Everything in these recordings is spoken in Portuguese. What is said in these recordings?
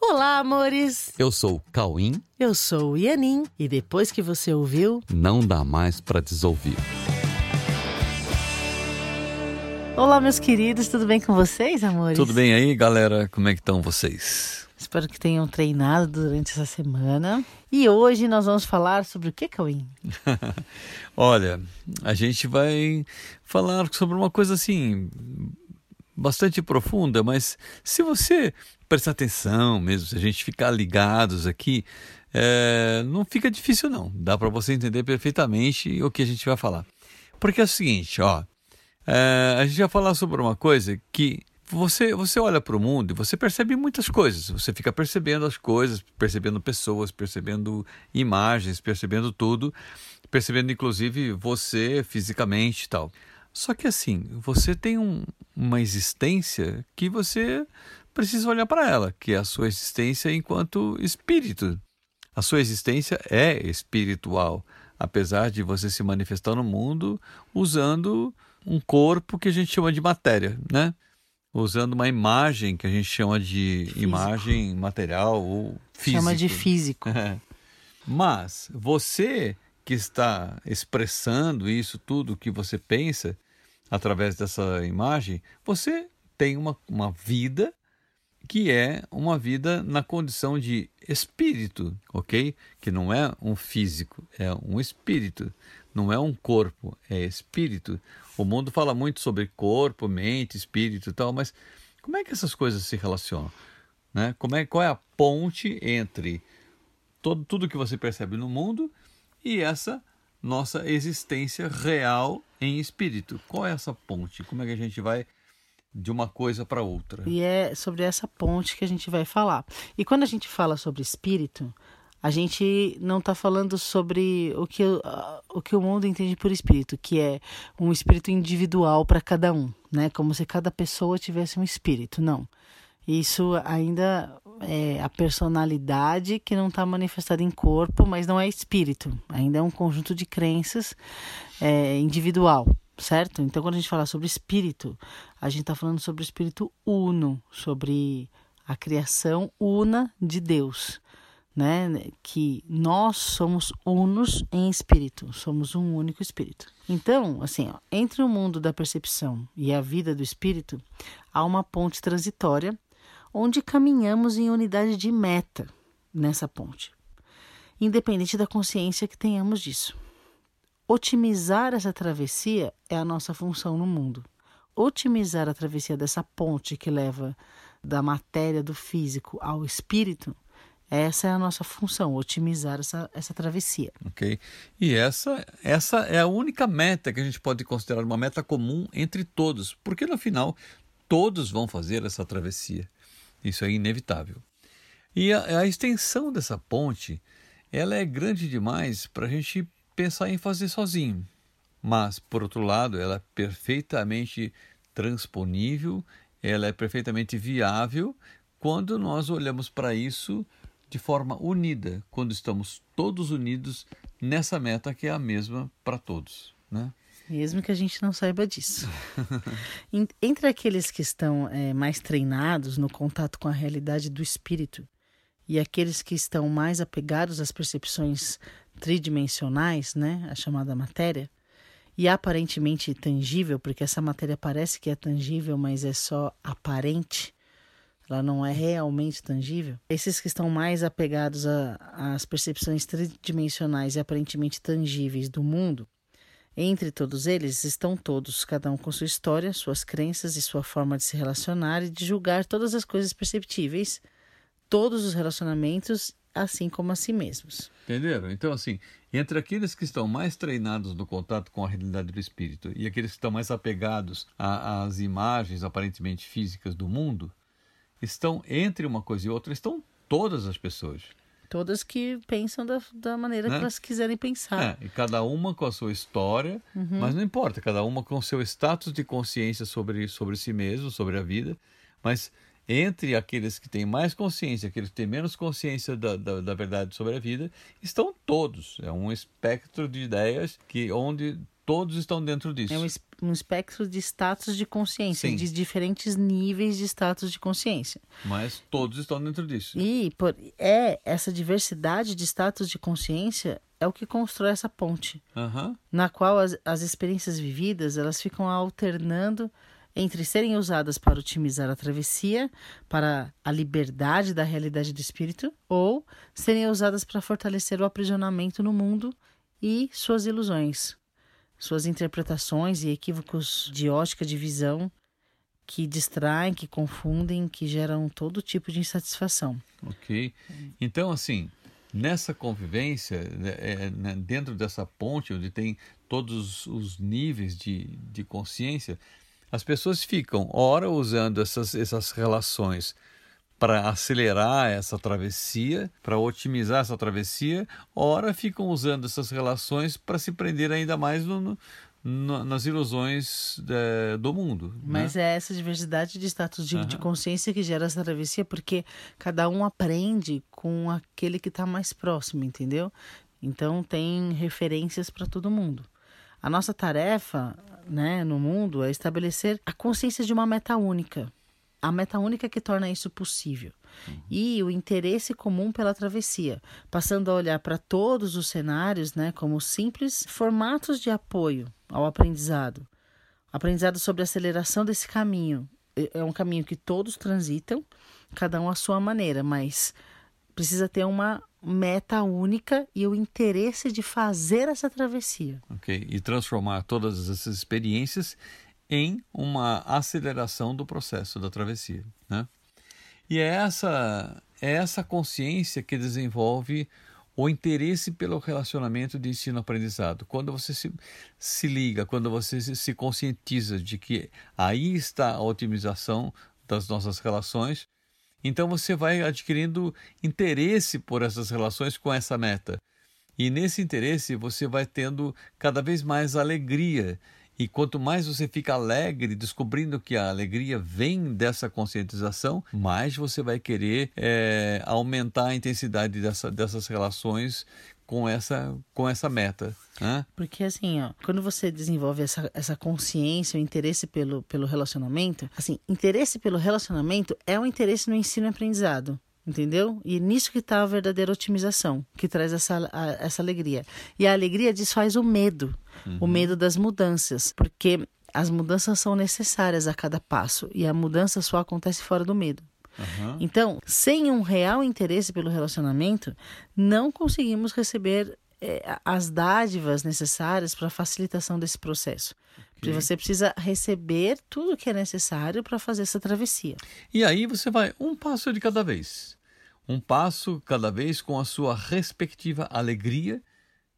Olá, amores! Eu sou o Cauim. Eu sou o Ianin. E depois que você ouviu, Não dá mais pra desouvir. Olá, meus queridos, tudo bem com vocês, amores? Tudo bem aí, galera? Como é que estão vocês? Espero que tenham treinado durante essa semana. E hoje nós vamos falar sobre o que, Cauim? Olha, a gente vai falar sobre uma coisa assim bastante profunda, mas se você prestar atenção mesmo, se a gente ficar ligados aqui, é, não fica difícil não. Dá para você entender perfeitamente o que a gente vai falar. Porque é o seguinte, ó, é, a gente vai falar sobre uma coisa que você, você olha para o mundo e você percebe muitas coisas. Você fica percebendo as coisas, percebendo pessoas, percebendo imagens, percebendo tudo, percebendo inclusive você fisicamente e tal. Só que assim, você tem um, uma existência que você precisa olhar para ela, que é a sua existência enquanto espírito. A sua existência é espiritual, apesar de você se manifestar no mundo usando um corpo que a gente chama de matéria, né? Usando uma imagem que a gente chama de Físico. imagem material ou física. Chama de físico. Mas você que está expressando isso tudo que você pensa através dessa imagem, você tem uma, uma vida que é uma vida na condição de espírito, ok? Que não é um físico, é um espírito, não é um corpo, é espírito. O mundo fala muito sobre corpo, mente, espírito e tal, mas como é que essas coisas se relacionam? Né? Como é, qual é a ponte entre todo, tudo que você percebe no mundo e essa nossa existência real em espírito? Qual é essa ponte? Como é que a gente vai de uma coisa para outra? E é sobre essa ponte que a gente vai falar. E quando a gente fala sobre espírito, a gente não está falando sobre o que, o que o mundo entende por espírito, que é um espírito individual para cada um, né? Como se cada pessoa tivesse um espírito. Não. Isso ainda é a personalidade que não está manifestada em corpo, mas não é espírito. Ainda é um conjunto de crenças é, individual, certo? Então, quando a gente fala sobre espírito, a gente está falando sobre o espírito uno, sobre a criação una de Deus, né? Que nós somos unos em espírito, somos um único espírito. Então, assim, ó, entre o mundo da percepção e a vida do espírito, há uma ponte transitória onde caminhamos em unidade de meta nessa ponte, independente da consciência que tenhamos disso. Otimizar essa travessia é a nossa função no mundo. Otimizar a travessia dessa ponte que leva da matéria, do físico ao espírito, essa é a nossa função, otimizar essa, essa travessia. Ok? E essa, essa é a única meta que a gente pode considerar uma meta comum entre todos, porque no final todos vão fazer essa travessia. Isso é inevitável. E a, a extensão dessa ponte, ela é grande demais para a gente pensar em fazer sozinho. Mas, por outro lado, ela é perfeitamente transponível, ela é perfeitamente viável quando nós olhamos para isso de forma unida, quando estamos todos unidos nessa meta que é a mesma para todos, né? Mesmo que a gente não saiba disso. En- Entre aqueles que estão eh, mais treinados no contato com a realidade do espírito e aqueles que estão mais apegados às percepções tridimensionais, né, a chamada matéria, e aparentemente tangível, porque essa matéria parece que é tangível, mas é só aparente, ela não é realmente tangível. Esses que estão mais apegados às percepções tridimensionais e aparentemente tangíveis do mundo, entre todos eles estão todos, cada um com sua história, suas crenças e sua forma de se relacionar e de julgar todas as coisas perceptíveis, todos os relacionamentos, assim como a si mesmos. Entenderam? Então, assim, entre aqueles que estão mais treinados no contato com a realidade do espírito e aqueles que estão mais apegados às imagens aparentemente físicas do mundo, estão entre uma coisa e outra, estão todas as pessoas. Todas que pensam da, da maneira Né? que elas quiserem pensar. É, e cada uma com a sua história, mas não importa, cada uma com o seu status de consciência sobre, sobre si mesmo, sobre a vida, mas entre aqueles que têm mais consciência, aqueles que têm menos consciência da, da, da verdade sobre a vida, estão todos. É um espectro de ideias que onde todos estão dentro disso. É um, um espectro de status de consciência, Sim. de diferentes níveis de status de consciência. Mas todos estão dentro disso. E por, é essa diversidade de status de consciência é o que constrói essa ponte, na qual as, as experiências vividas elas ficam alternando entre serem usadas para otimizar a travessia, para a liberdade da realidade do espírito, ou serem usadas para fortalecer o aprisionamento no mundo e suas ilusões, suas interpretações e equívocos de ótica de visão que distraem, que confundem, que geram todo tipo de insatisfação. Ok. Então, assim, nessa convivência, né, é, né, dentro dessa ponte onde tem todos os níveis de, de consciência, as pessoas ficam, ora, usando essas, essas relações para acelerar essa travessia, para otimizar essa travessia, ora ficam usando essas relações para se prender ainda mais no, no- nas ilusões eh, do mundo. né? Mas é essa diversidade de status de, de Aham. consciência que gera essa travessia, porque cada um aprende com aquele que está mais próximo, entendeu? Então tem referências para todo mundo. A nossa tarefa, né, no mundo é estabelecer a consciência de uma meta única. A meta única que torna isso possível. E o interesse comum pela travessia, passando a olhar para todos os cenários, né, como simples formatos de apoio ao aprendizado aprendizado sobre a aceleração desse caminho. É é um caminho que todos transitam, cada um à sua maneira, mas precisa ter uma meta única e o interesse de fazer essa travessia. ok? E transformar todas essas experiências em uma aceleração do processo da travessia, né? E é essa é essa consciência que desenvolve o interesse pelo relacionamento de ensino-aprendizado. Quando você se, se liga, quando você se, se conscientiza de que aí está a otimização das nossas relações, então você vai adquirindo interesse por essas relações com essa meta. E nesse interesse você vai tendo cada vez mais alegria. E quanto mais você fica alegre, descobrindo que a alegria vem dessa conscientização, mais você vai querer eh, aumentar a intensidade dessa, dessas relações com essa, com essa meta. Né? Porque assim, ó, quando você desenvolve essa, essa consciência, o interesse pelo, pelo relacionamento, assim, interesse pelo relacionamento é um interesse no ensino e aprendizado. Entendeu? E nisso que está a verdadeira otimização, que traz essa, a- essa alegria. E a alegria desfaz o medo, o medo das mudanças, porque as mudanças são necessárias a cada passo e a mudança só acontece fora do medo. Aham. Então, sem um real interesse pelo relacionamento, não conseguimos receber eh, as dádivas necessárias para a facilitação desse processo. Porque você precisa receber tudo o que é necessário para fazer essa travessia. E aí você vai um passo de cada vez. Um passo cada vez com a sua respectiva alegria,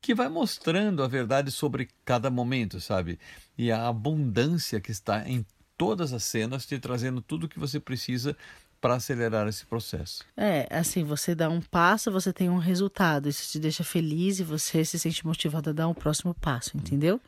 que vai mostrando a verdade sobre cada momento, sabe? E a abundância que está em todas as cenas, te trazendo tudo o que você precisa para acelerar esse processo. É, assim, você dá um passo, você tem um resultado. Isso te deixa feliz e você se sente motivado a dar um próximo passo, entendeu?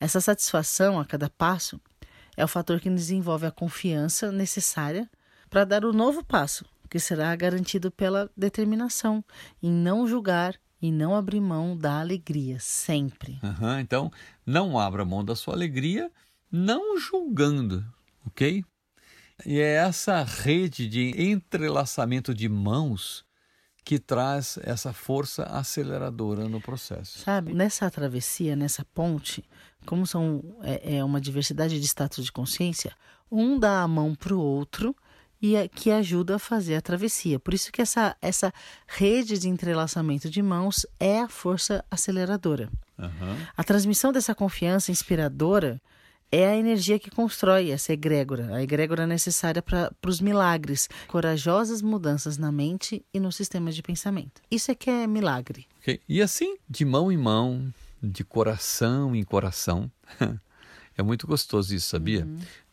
Essa satisfação a cada passo é o fator que desenvolve a confiança necessária para dar o novo passo, que será garantido pela determinação em não julgar e não abrir mão da alegria, sempre. Aham, então, não abra mão da sua alegria, não julgando, ok? E é essa rede de entrelaçamento de mãos que traz essa força aceleradora no processo. Sabe, nessa travessia, nessa ponte, como são é, é uma diversidade de status de consciência, um dá a mão para o outro e é, que ajuda a fazer a travessia. Por isso que essa, essa rede de entrelaçamento de mãos é a força aceleradora. Aham. A transmissão dessa confiança inspiradora é a energia que constrói essa egrégora, a egrégora necessária para os milagres, corajosas mudanças na mente e no sistema de pensamento. Isso é que é milagre. Ok? E assim, de mão em mão, de coração em coração. é muito gostoso isso, sabia?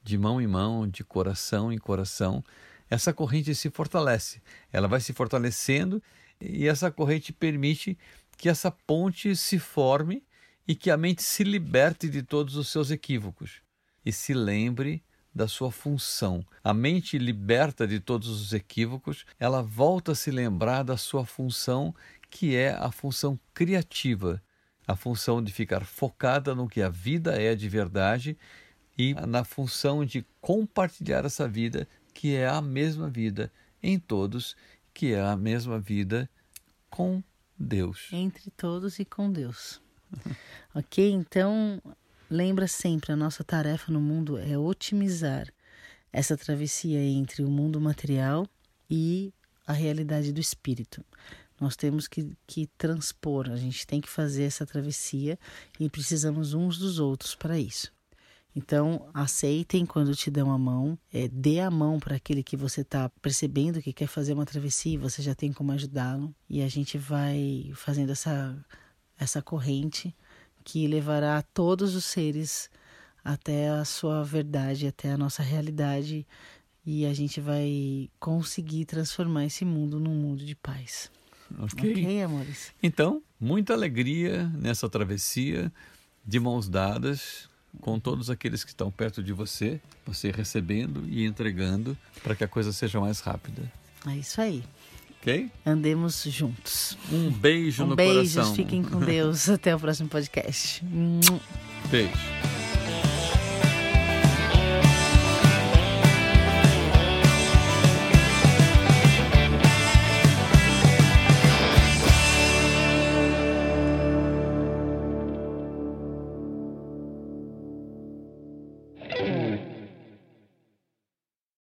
De mão em mão, de coração em coração, essa corrente se fortalece. Ela vai se fortalecendo e essa corrente permite que essa ponte se forme e que a mente se liberte de todos os seus equívocos e se lembre da sua função. A mente liberta de todos os equívocos, ela volta a se lembrar da sua função, que é a função criativa, a função de ficar focada no que a vida é de verdade e na função de compartilhar essa vida, que é a mesma vida em todos, que é a mesma vida com Deus. Entre todos e com Deus. ok? Então, lembra sempre: a nossa tarefa no mundo é otimizar essa travessia entre o mundo material e a realidade do espírito. Nós temos que, que transpor, a gente tem que fazer essa travessia e precisamos uns dos outros para isso. Então, aceitem quando te dão a mão, é, dê a mão para aquele que você está percebendo que quer fazer uma travessia e você já tem como ajudá-lo. E a gente vai fazendo essa, essa corrente que levará todos os seres até a sua verdade, até a nossa realidade. E a gente vai conseguir transformar esse mundo num mundo de paz. Ok, ok amores? Então, muita alegria nessa travessia, de mãos dadas, com todos aqueles que estão perto de você, você recebendo e entregando para que a coisa seja mais rápida. É isso aí. Ok? Andemos juntos. Um beijo um no beijos, coração. Fiquem com Deus. Até o próximo podcast. Beijo.